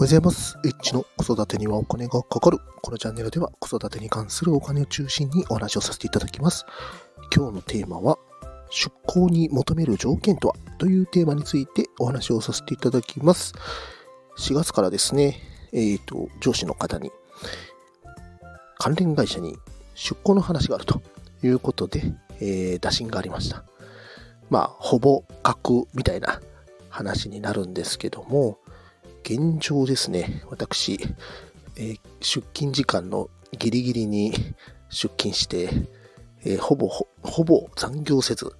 おはようございます。エッチの子育てにはお金がかかる。このチャンネルでは子育てに関するお金を中心にお話をさせていただきます。今日のテーマは、出向に求める条件とはというテーマについてお話をさせていただきます。4月からですね、えっ、と、上司の方に、関連会社に出向の話があるということで、えー打診がありました。まあ、ほぼ確みたいな話になるんですけども、現状ですね、私、えー出勤時間のギリギリに出勤して、えーほぼほ、ほぼ残業せず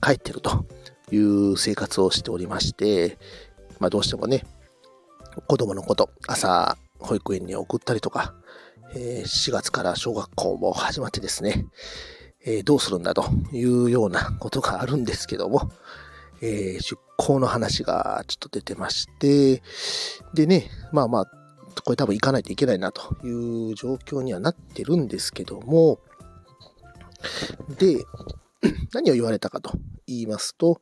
帰ってるという生活をしておりまして、まあどうしてもね、子供のこと、朝保育園に送ったりとか、えー4月から小学校も始まってですね、えーどうするんだというようなことがあるんですけども、えー出向の話がちょっと出てまして、でね、まあまあ、これ多分行かないといけないなという状況にはなってるんですけども、で、何を言われたかと言いますと、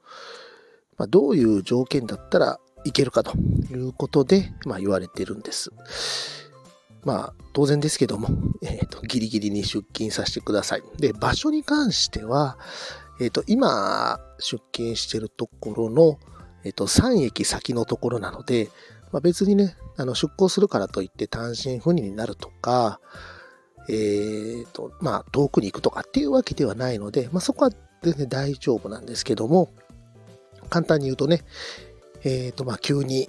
まあ、どういう条件だったらいけるかということで、まあ、言われてるんです。まあ、当然ですけども、えーと、ギリギリに出勤させてください。で、場所に関しては、えっ、と、今、出勤してるところの、えっ、と、3駅先のところなので、まあ、別にね、あの、出向するからといって単身赴任になるとか、えっ、と、まあ、遠くに行くとかっていうわけではないので、まあ、そこは全然大丈夫なんですけども、簡単に言うとね、えっ、と、まあ、急に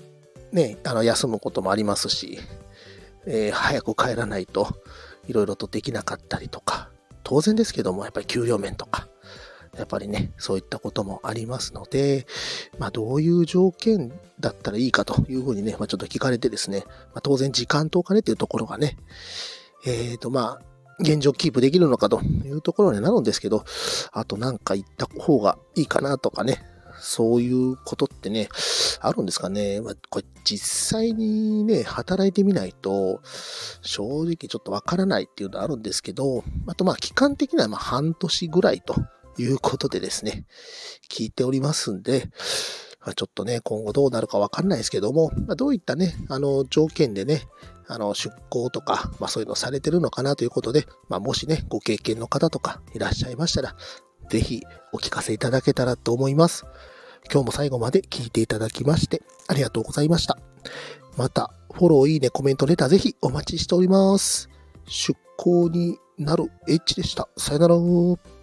ね、あの、休むこともありますし、え早く帰らないといろいろとできなかったりとか、当然ですけども、やっぱり給料面とか、やっぱりね、そういったこともありますので、まあ、どういう条件だったらいいかというふうにね、まあ、ちょっと聞かれてですね、まあ、当然時間とお金っていうところがね、えっ、と、まあ、現状キープできるのかというところになるんですけど、あとなんか言った方がいいかなとかね、そういうことってね、あるんですかね。まあ、これ実際にね、働いてみないと、正直ちょっとわからないっていうのはあるんですけど、あとまあ期間的にはまあ半年ぐらいということでですね、聞いておりますんで、まあちょっとね、今後どうなるかわかんないですけども、まあ、どういったね、あの、条件でね、あの、出向とか、まあそういうのされてるのかなということで、まあもしね、ご経験の方とかいらっしゃいましたら、ぜひお聞かせいただけたらと思います。今日も最後まで聞いていただきまして、ありがとうございました。また、フォロー、いいね、コメント、レターぜひお待ちしております。出向になるエッチでした。さよなら。